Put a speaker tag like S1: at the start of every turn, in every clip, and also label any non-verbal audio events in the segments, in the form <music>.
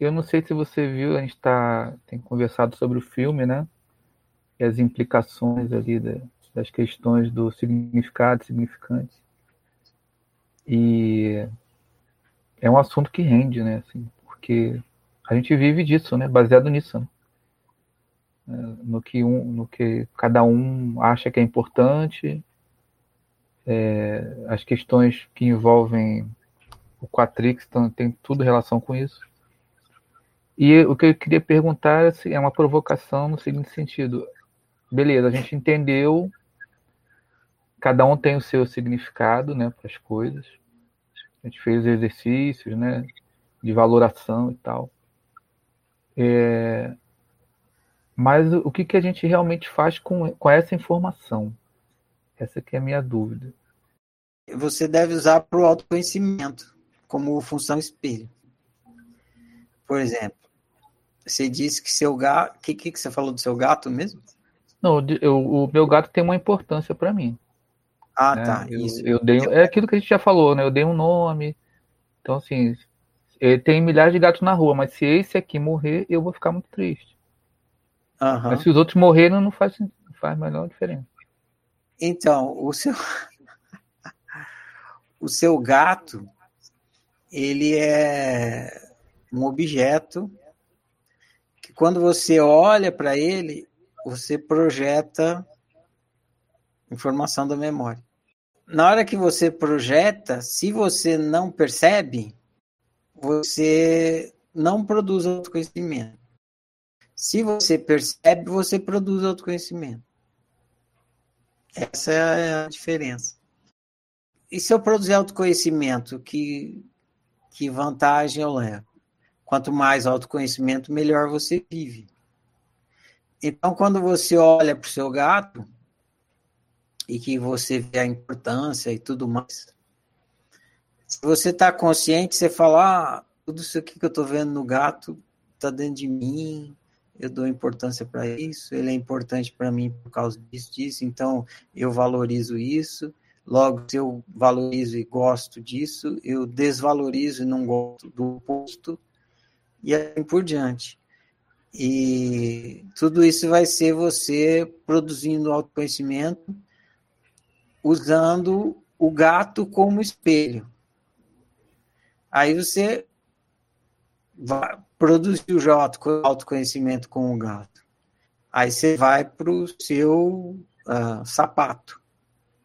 S1: eu não sei se você viu, a gente tá, tem conversado sobre o filme, né? E as implicações ali da, das questões do significado, significante. E é um assunto que rende, né? Assim, porque a gente vive disso, né? Baseado nisso, né? É, no que um, no que cada um acha que é importante, é, as questões que envolvem o Quatrix tem tudo relação com isso. E o que eu queria perguntar assim, é uma provocação no seguinte sentido: beleza, a gente entendeu, cada um tem o seu significado, né, para as coisas. A gente fez exercícios, né, de valoração e tal. É, mas o que, que a gente realmente faz com, com essa informação? Essa que é a minha dúvida.
S2: Você deve usar para o autoconhecimento, como função espelho. Por exemplo, você disse que seu gato. O que, que você falou do seu gato mesmo?
S1: Não, eu, o meu gato tem uma importância para mim.
S2: Ah, né? tá.
S1: Eu, isso. Eu dei, é aquilo que a gente já falou, né? Eu dei um nome. Então, assim, tem milhares de gatos na rua, mas se esse aqui morrer, eu vou ficar muito triste. Uhum. Mas se os outros morrerem, não faz, não faz a menor diferença.
S2: Então, o seu, <laughs> o seu gato, ele é um objeto que quando você olha para ele, você projeta informação da memória. Na hora que você projeta, se você não percebe, você não produz autoconhecimento. Se você percebe, você produz autoconhecimento. Essa é a diferença. E se eu produzir autoconhecimento, que, que vantagem eu levo? Quanto mais autoconhecimento, melhor você vive. Então, quando você olha para o seu gato e que você vê a importância e tudo mais, se você está consciente, você fala: ah, tudo isso aqui que eu estou vendo no gato está dentro de mim, eu dou importância para isso, ele é importante para mim por causa disso, disso, então eu valorizo isso. Logo, se eu valorizo e gosto disso, eu desvalorizo e não gosto do oposto, e assim por diante. E tudo isso vai ser você produzindo autoconhecimento, usando o gato como espelho. Aí você vai, produziu já autoconhecimento com o gato. Aí você vai para o seu uh, sapato.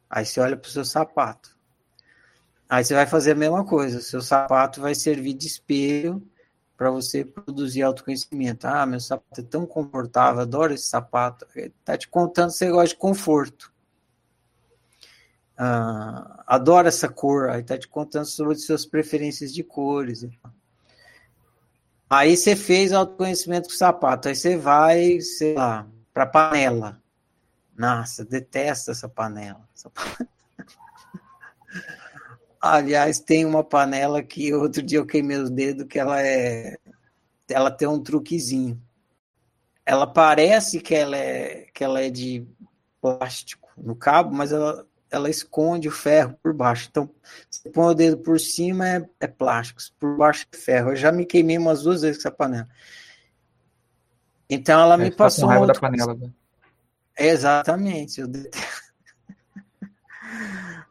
S2: Aí você olha para o seu sapato. Aí você vai fazer a mesma coisa. O seu sapato vai servir de espelho para você produzir autoconhecimento. Ah, meu sapato é tão confortável, adoro esse sapato. Está te contando que você gosta de conforto. Ah, essa cor. Aí está te contando sobre as suas preferências de cores. Aí você fez autoconhecimento com o sapato, aí você vai, sei lá, para panela. Nossa, detesto essa panela. Essa panela. Aliás, tem uma panela que outro dia eu queimei os dedos que ela é ela tem um truquezinho. Ela parece que ela é que ela é de plástico no cabo, mas ela ela esconde o ferro por baixo. Então, você põe o dedo por cima é, é plástico, por baixo é ferro. Eu já me queimei umas duas vezes com essa panela. Então ela é, me tá passou.
S1: Com raiva da panela. Né?
S2: Exatamente. Eu...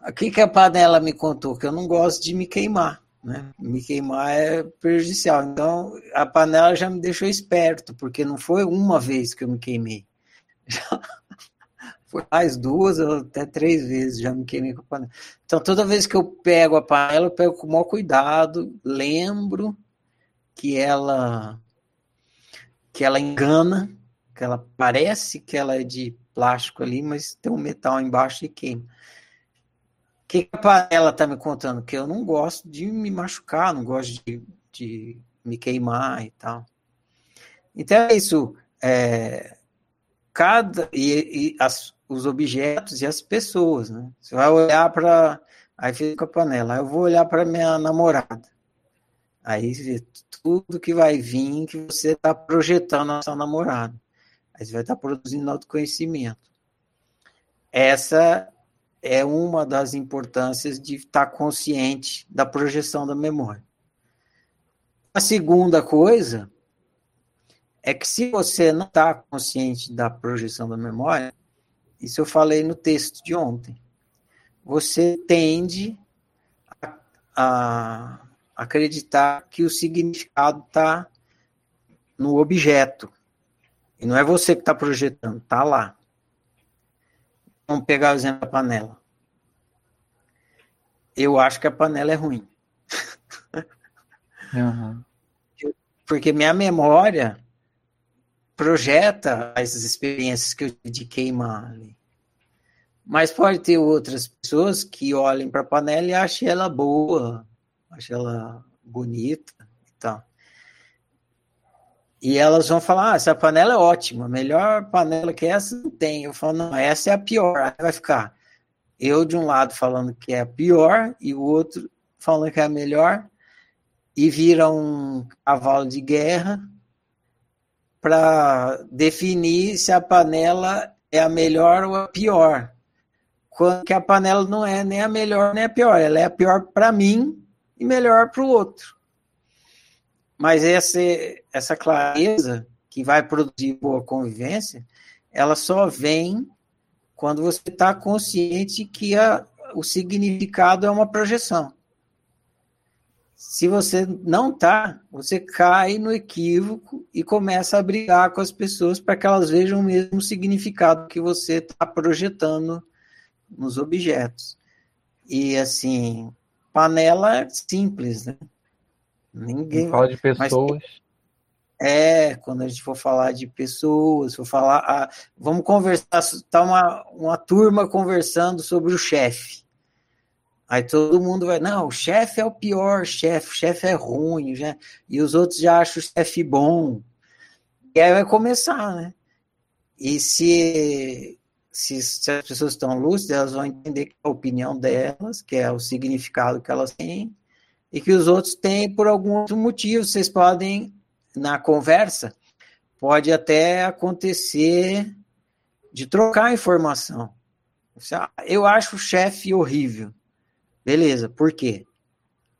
S2: o que, que a panela me contou? Que eu não gosto de me queimar. Né? Me queimar é prejudicial. Então a panela já me deixou esperto, porque não foi uma vez que eu me queimei. <laughs> Já foi mais duas ou até três vezes já me queimei com a panela. Então, toda vez que eu pego a panela, eu pego com o maior cuidado, lembro que ela que ela engana, que ela parece que ela é de plástico ali, mas tem um metal embaixo e queima. Que a panela está me contando? Que eu não gosto de me machucar, não gosto de, de me queimar e tal. Então é isso. É, cada e, e as, os objetos e as pessoas, né? Você vai olhar para aí fica a panela. Aí eu vou olhar para minha namorada. Aí tudo que vai vir que você está projetando a sua namorada. Aí você vai estar tá produzindo autoconhecimento. Essa é uma das importâncias de estar consciente da projeção da memória. A segunda coisa é que se você não está consciente da projeção da memória, isso eu falei no texto de ontem, você tende a, a acreditar que o significado está no objeto. E não é você que está projetando, está lá. Vamos pegar o exemplo da panela. Eu acho que a panela é ruim. <laughs> Uhum. Porque minha memória projeta as experiências que eu tive de queimar ali. Mas pode ter outras pessoas que olhem para a panela e achem ela boa, achem ela bonita e tal. E elas vão falar: ah, essa panela é ótima, melhor panela que essa não tem. Eu falo: não, essa é a pior. Aí vai ficar eu de um lado falando que é a pior e o outro falando que é a melhor, e vira um cavalo de guerra para definir se a panela é a melhor ou a pior. Quando que a panela não é nem a melhor nem a pior, ela é a pior para mim e melhor para o outro. Mas essa, essa clareza que vai produzir boa convivência, ela só vem quando você está consciente que a, o significado é uma projeção. Se você não tá, você cai no equívoco e começa a brigar com as pessoas para que elas vejam o mesmo significado que você está projetando nos objetos. E assim, panela é simples, né?
S1: Ninguém fala de pessoas. Mas,
S2: é, quando a gente for falar de pessoas, for falar, ah, vamos conversar, tá uma, uma turma conversando sobre o chefe. Aí todo mundo vai, não, o chefe é o pior chefe, o chefe é ruim, já, e os outros já acham o chefe bom. E aí vai começar, né? E se, se, se, as pessoas estão lúcidas, elas vão entender que é a opinião delas, que é o significado que elas têm, e que os outros têm por algum outro motivo. Vocês podem, na conversa, pode até acontecer de trocar informação. Eu acho o chefe horrível. Beleza, por quê?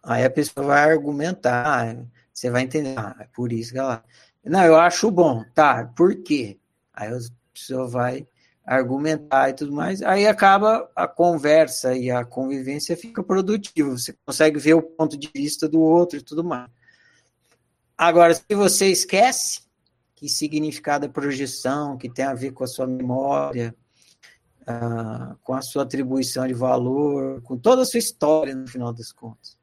S2: Aí a pessoa vai argumentar, você vai entender, ah, é por isso que ela. Não, eu acho bom, tá, por quê? Aí a pessoa vai argumentar e tudo mais, aí acaba a conversa e a convivência fica produtiva, você consegue ver o ponto de vista do outro e tudo mais. Agora, se você esquece que significado é projeção, que tem a ver com a sua memória, ah, com a sua atribuição de valor, com toda a sua história no final das contas.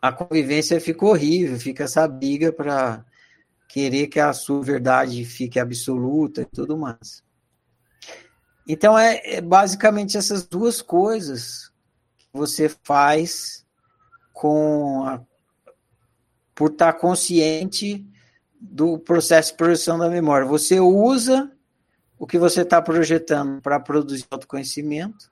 S2: A convivência fica horrível, fica essa briga para querer que a sua verdade fique absoluta e tudo mais. Então é, é basicamente essas duas coisas que você faz com a, por estar consciente do processo de produção da memória. Você usa o que você está projetando para produzir autoconhecimento.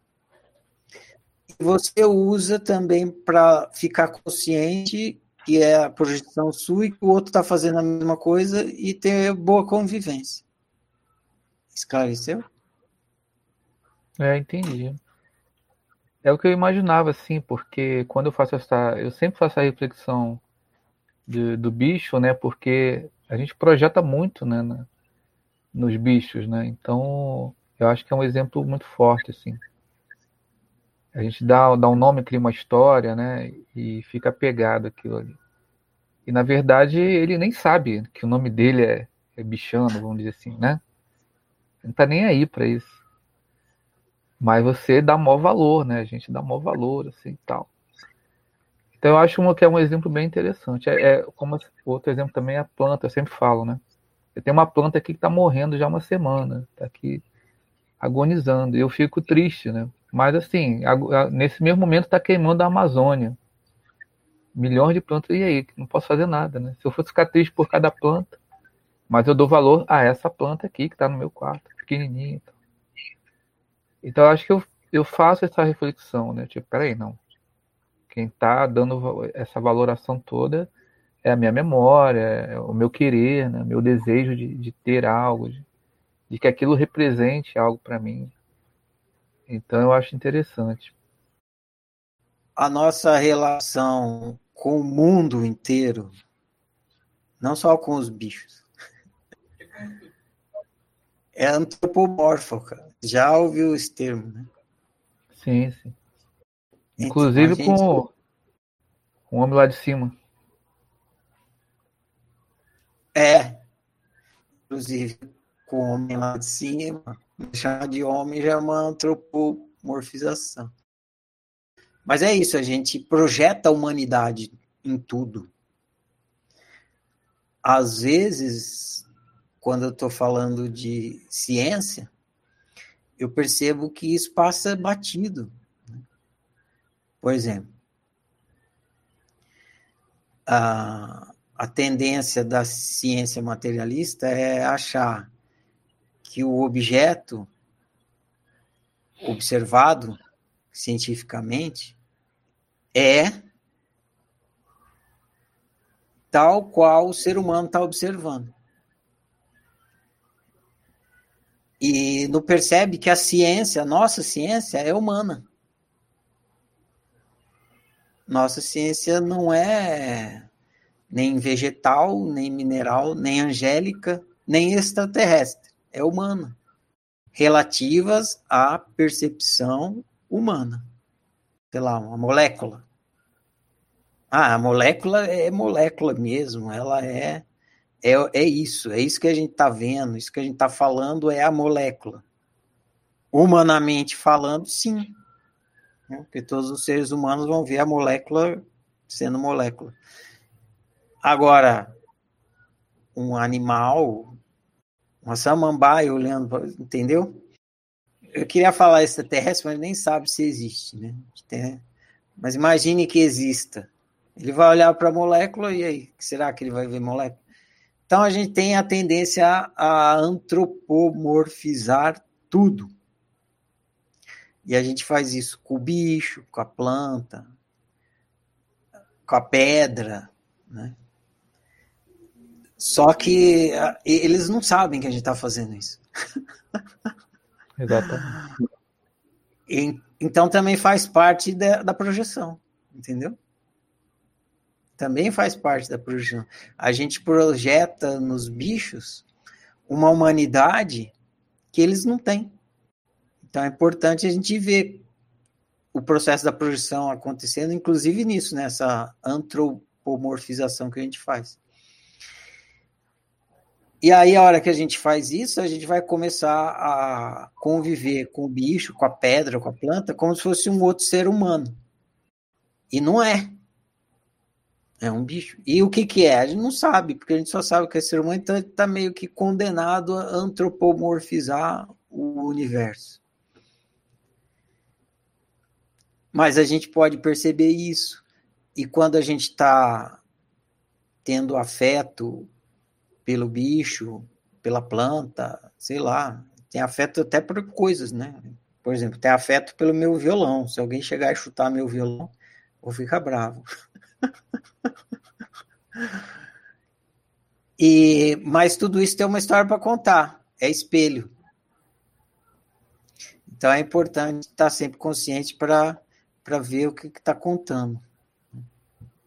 S2: E você usa também para ficar consciente que é a projeção sua e que o outro está fazendo a mesma coisa e ter boa convivência. Esclareceu?
S1: É, entendi. É o que eu imaginava, assim, porque quando eu faço essa. Eu sempre faço a reflexão de, do bicho, né? Porque a gente projeta muito, né? nos bichos, né? Então, eu acho que é um exemplo muito forte, assim. A gente dá, dá um nome, cria uma história, né? E fica apegado aquilo ali. E, na verdade, ele nem sabe que o nome dele é, é bichano, vamos dizer assim, né? Não tá nem aí para isso. Mas você dá maior valor, né? A gente dá maior valor, assim, tal. Então, eu acho que é um exemplo bem interessante. É, é como outro exemplo também é a planta, eu sempre falo, né? Eu tenho uma planta aqui que está morrendo já uma semana, está aqui agonizando. E eu fico triste, né? Mas assim, nesse mesmo momento está queimando a Amazônia. Milhões de plantas, e aí? Não posso fazer nada, né? Se eu fosse ficar triste por cada planta, mas eu dou valor a essa planta aqui que está no meu quarto, pequenininha. Então, então acho que eu, eu faço essa reflexão, né? Tipo, peraí, não. Quem está dando essa valoração toda é a minha memória, é o meu querer, né? meu desejo de, de ter algo, de, de que aquilo represente algo para mim. Então eu acho interessante.
S2: A nossa relação com o mundo inteiro, não só com os bichos. <laughs> É antropomorfo, cara. Já ouviu esse termo, né?
S1: Sim, sim. Então, Inclusive gente... com o homem lá de cima.
S2: É. Inclusive com o homem lá de cima. Chamar de homem já é uma antropomorfização. Mas é isso, a gente projeta a humanidade em tudo. Às vezes, quando eu estou falando de ciência, eu percebo que isso passa batido. Né? Por exemplo, a, a tendência da ciência materialista é achar que o objeto observado cientificamente é tal qual o ser humano está observando. E não percebe que a ciência, a nossa ciência, é humana. Nossa ciência não é nem vegetal, nem mineral, nem angélica, nem extraterrestre. É humana. Relativas à percepção humana. Sei lá, uma molécula. Ah, a molécula é molécula mesmo, ela é é, é isso, é isso que a gente está vendo, isso que a gente está falando é a molécula. Humanamente falando, sim. Né? Porque todos os seres humanos vão ver a molécula sendo molécula. Agora, um animal, uma samambaia olhando, entendeu? Eu queria falar extraterrestre, mas nem sabe se existe, né? Mas imagine que exista. Ele vai olhar para a molécula e aí, será que ele vai ver molécula? Então a gente tem a tendência a antropomorfizar tudo. E a gente faz isso com o bicho, com a planta, com a pedra, né? Só que eles não sabem que a gente está fazendo isso. <laughs>
S1: Exatamente.
S2: então também faz parte da, da projeção, entendeu? também faz parte da projeção. A gente projeta nos bichos uma humanidade que eles não têm. Então é importante a gente ver o processo da projeção acontecendo, inclusive nisso, nessa antropomorfização que a gente faz. E aí, a hora que a gente faz isso, a gente vai começar a conviver com o bicho, com a pedra, com a planta, como se fosse um outro ser humano. E não é. É um bicho. E o que, que é? A gente não sabe, porque a gente só sabe que é ser humano, então está meio que condenado a antropomorfizar o universo. Mas a gente pode perceber isso. E quando a gente está tendo afeto pelo bicho, pela planta, sei lá, tem afeto até por coisas, né? Por exemplo, tem afeto pelo meu violão. Se alguém chegar e chutar meu violão, vou ficar bravo. <laughs> E, mas tudo isso tem uma história para contar, é espelho. Então é importante estar sempre consciente para ver o que está contando,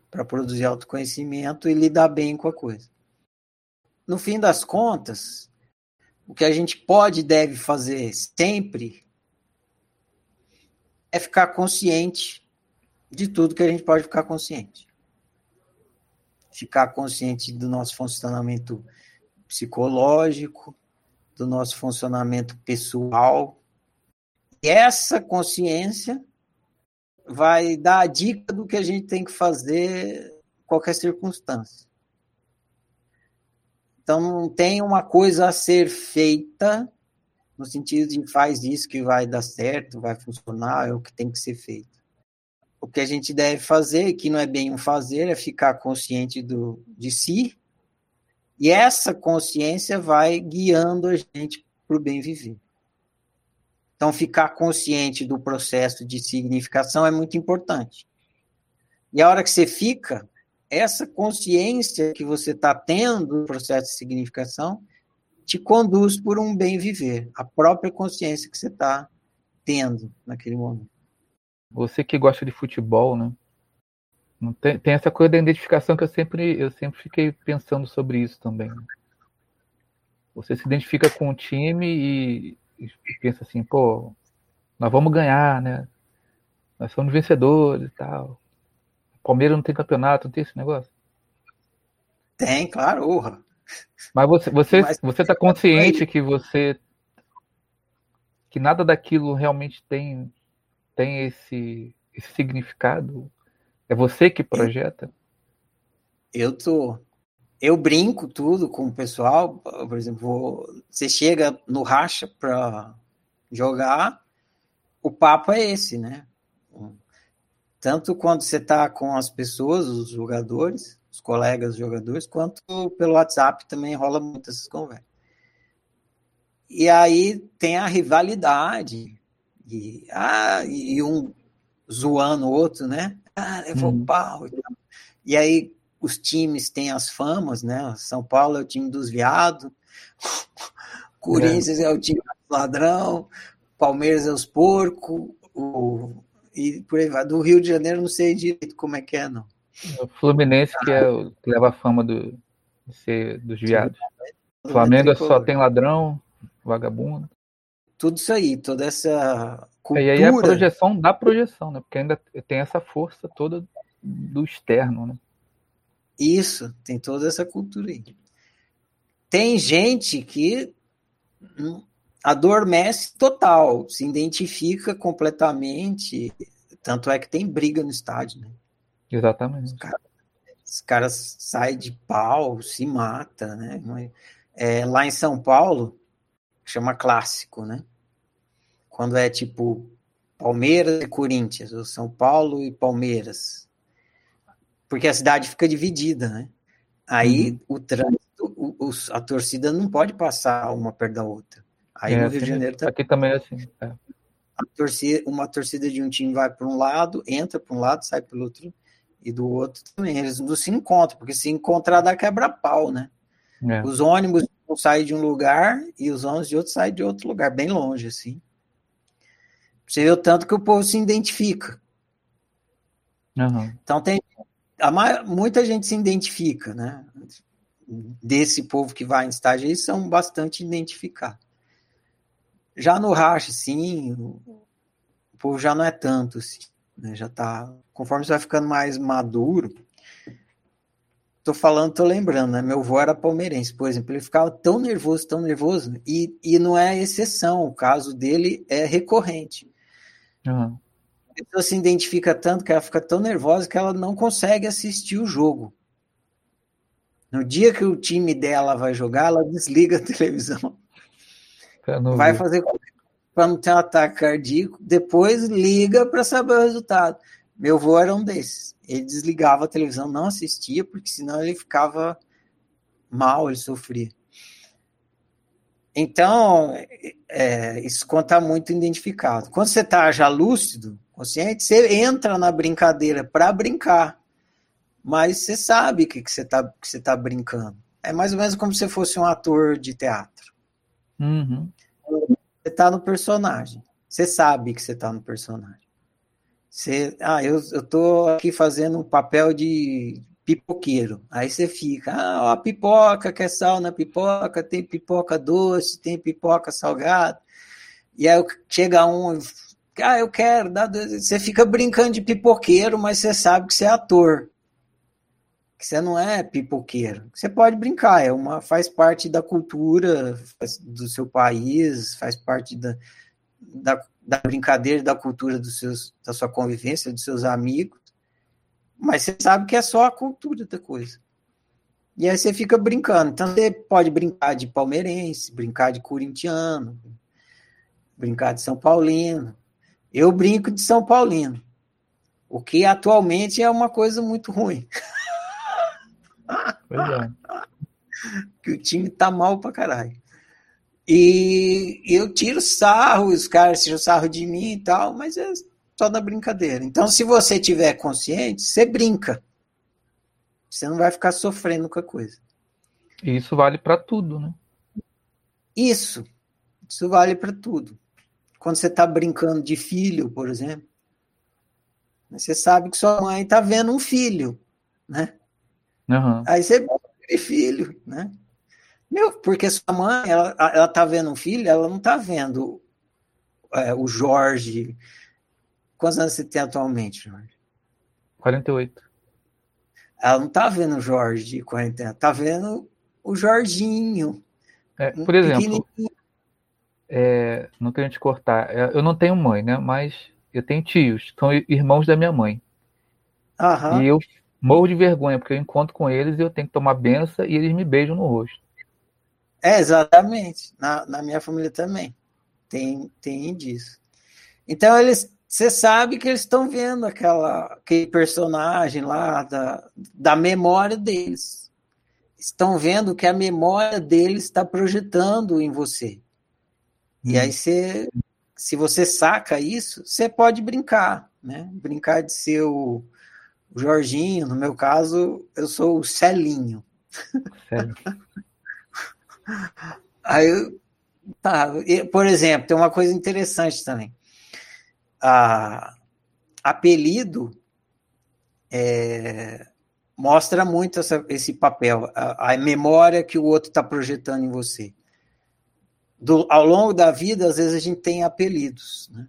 S2: para produzir autoconhecimento e lidar bem com a coisa. No fim das contas, o que a gente pode e deve fazer sempre é ficar consciente de tudo que a gente pode ficar consciente ficar consciente do nosso funcionamento psicológico, do nosso funcionamento pessoal. E essa consciência vai dar a dica do que a gente tem que fazer em qualquer circunstância. Então não tem uma coisa a ser feita no sentido de faz isso que vai dar certo, vai funcionar, é o que tem que ser feito o que a gente deve fazer, que não é bem um fazer, é ficar consciente do, de si, e essa consciência vai guiando a gente para o bem viver. Então, ficar consciente do processo de significação é muito importante. E a hora que você fica, essa consciência que você está tendo do processo de significação te conduz por um bem viver, a própria consciência que você está tendo naquele momento.
S1: Você que gosta de futebol, né? Tem, tem essa coisa da identificação que eu sempre, eu sempre fiquei pensando sobre isso também. Você se identifica com o time e, e pensa assim, pô, nós vamos ganhar, né? Nós somos vencedores e tal. Palmeiras não tem campeonato, não tem esse negócio?
S2: Tem, claro, urra.
S1: Mas você, você, Mas, você tá consciente que você que nada daquilo realmente tem tem esse, esse significado? É você que projeta?
S2: Eu tô. Eu brinco tudo com o pessoal. Por exemplo, você chega no racha para jogar, o papo é esse, né? Tanto quando você está com as pessoas, os jogadores, os colegas jogadores, quanto pelo WhatsApp também rola muitas conversas. E aí tem a rivalidade, e, ah, e um zoando o outro, né? Ah, levou hum. pau. E aí os times têm as famas, né? São Paulo é o time dos viados, Corinthians é. é o time do ladrão, Palmeiras é os porcos, o... e por aí vai. Do Rio de Janeiro não sei direito como é que é, não.
S1: O Fluminense que, é, que leva a fama do, de ser dos viados. O Flamengo só tem ladrão, vagabundo.
S2: Tudo isso aí, toda essa
S1: cultura. E aí é a projeção da projeção, né? Porque ainda tem essa força toda do externo, né?
S2: Isso, tem toda essa cultura aí. Tem gente que adormece total, se identifica completamente. Tanto é que tem briga no estádio, né?
S1: Exatamente. Os
S2: caras, os caras saem de pau, se mata, né? É, lá em São Paulo, chama clássico, né? Quando é tipo Palmeiras e Corinthians, ou São Paulo e Palmeiras. Porque a cidade fica dividida, né? Aí uhum. o trânsito, o, o, a torcida não pode passar uma perto da outra. Aí
S1: é,
S2: no Rio de Janeiro
S1: tá... Aqui também é assim. É.
S2: Torcida, uma torcida de um time vai para um lado, entra para um lado, sai pelo outro, e do outro também. Eles não se encontram, porque se encontrar dá quebra-pau, né? É. Os ônibus saem de um lugar e os ônibus de outro saem de outro lugar, bem longe, assim. Você vê o tanto que o povo se identifica.
S1: Uhum.
S2: Então tem a, muita gente se identifica, né? Desse povo que vai em estágio, eles são bastante identificados. Já no racha, sim, o, povo já não é tanto, assim, né? Já tá. Conforme você vai ficando mais maduro, tô falando, tô lembrando, né? Meu avô era palmeirense, por exemplo, ele ficava tão nervoso, tão nervoso, e, e não é exceção, o caso dele é recorrente.
S1: Uhum.
S2: A pessoa se identifica tanto que ela fica tão nervosa que ela não consegue assistir o jogo. No dia que o time dela vai jogar, ela desliga a televisão. Vai fazer para não ter um ataque cardíaco, depois liga para saber o resultado. Meu avô era um desses. Ele desligava a televisão, não assistia, porque senão ele ficava mal, ele sofria. Então, é, isso conta muito identificado. Quando você está já lúcido, consciente, você entra na brincadeira para brincar, mas você sabe que, que você está tá brincando. É mais ou menos como se fosse um ator de teatro.
S1: Uhum.
S2: Você está no personagem. Você sabe que você está no personagem. Você, ah, eu, eu tô aqui fazendo um papel de pipoqueiro. Aí você fica, ah, ó, pipoca, quer sal na pipoca, tem pipoca doce, tem pipoca salgada. E aí chega um, ah, eu quero, dá você fica brincando de pipoqueiro, mas você sabe que você é ator. Que você não é pipoqueiro. Você pode brincar, é uma faz parte da cultura do seu país, faz parte da, da da brincadeira, da cultura dos seus, da sua convivência, dos seus amigos, mas você sabe que é só a cultura da coisa. E aí você fica brincando. Então você pode brincar de palmeirense, brincar de corintiano, brincar de São Paulino. Eu brinco de São Paulino, o que atualmente é uma coisa muito ruim. <laughs>
S1: É. <laughs>
S2: que o time tá mal pra caralho. E eu tiro sarro, os caras tiram sarro de mim e tal, mas é só na brincadeira. Então, se você tiver consciente, você brinca. Você não vai ficar sofrendo com a coisa.
S1: E isso vale para tudo, né?
S2: Isso. Isso vale para tudo. Quando você está brincando de filho, por exemplo, Você sabe que sua mãe está vendo um filho, né?
S1: Uhum.
S2: Aí você aquele filho, né? Meu, porque sua mãe, ela, ela tá vendo um filho, ela não tá vendo é, o Jorge. Quantos anos você tem atualmente, Jorge?
S1: 48.
S2: Ela não tá vendo o Jorge de 40 anos, tá vendo o Jorginho.
S1: É, por exemplo, é, não querendo te cortar, é, eu não tenho mãe, né? Mas eu tenho tios, são irmãos da minha mãe.
S2: Aham.
S1: E eu morro de vergonha, porque eu encontro com eles e eu tenho que tomar benção e eles me beijam no rosto.
S2: É, exatamente. Na, na minha família também. Tem, tem disso. Então, eles, você sabe que eles estão vendo aquela, aquele personagem lá da, da memória deles. Estão vendo que a memória deles está projetando em você. E aí você, se você saca isso, você pode brincar, né? Brincar de ser o, o Jorginho, no meu caso, eu sou o Celinho. <laughs> Aí, tá, por exemplo, tem uma coisa interessante também. A, apelido é, mostra muito essa, esse papel, a, a, memória que o outro está projetando em você. Do, ao longo da vida, às vezes a gente tem apelidos, né?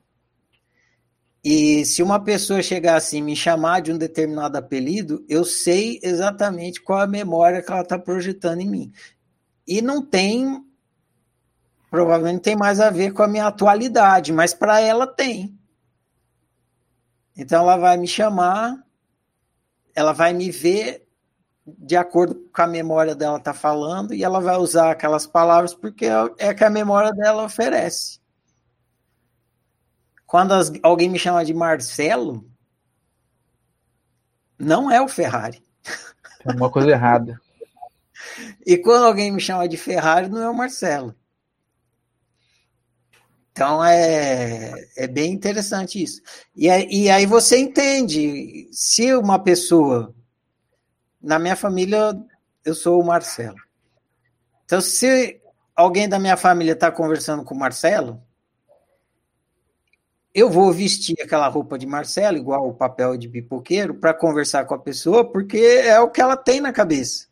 S2: E se uma pessoa chegar assim me chamar de um determinado apelido, eu sei exatamente qual a memória que ela está projetando em mim. E não tem, provavelmente tem mais a ver com a minha atualidade, mas para ela tem. Então ela vai me chamar, ela vai me ver de acordo com a memória dela tá falando e ela vai usar aquelas palavras porque é que a memória dela oferece. Quando as, alguém me chama de Marcelo, não é o Ferrari.
S1: Tem uma coisa errada. <laughs>
S2: E quando alguém me chama de Ferrari, não é o Marcelo. Então é, é bem interessante isso. E, e aí você entende, se uma pessoa. Na minha família, eu sou o Marcelo. Então, se alguém da minha família está conversando com o Marcelo, eu vou vestir aquela roupa de Marcelo, igual o papel de pipoqueiro, para conversar com a pessoa, porque é o que ela tem na cabeça.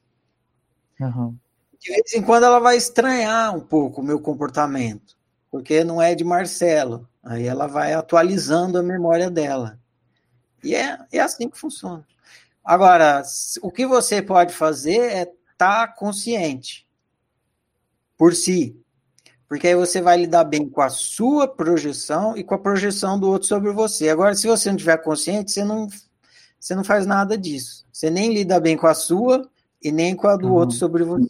S1: Uhum.
S2: De vez em quando ela vai estranhar um pouco o meu comportamento, porque não é de Marcelo. Aí ela vai atualizando a memória dela. E é, é assim que funciona. Agora, o que você pode fazer é estar tá consciente por si. Porque aí você vai lidar bem com a sua projeção e com a projeção do outro sobre você. Agora, se você não tiver consciente, você não, você não faz nada disso. Você nem lida bem com a sua e nem com a do uhum. outro sobre você.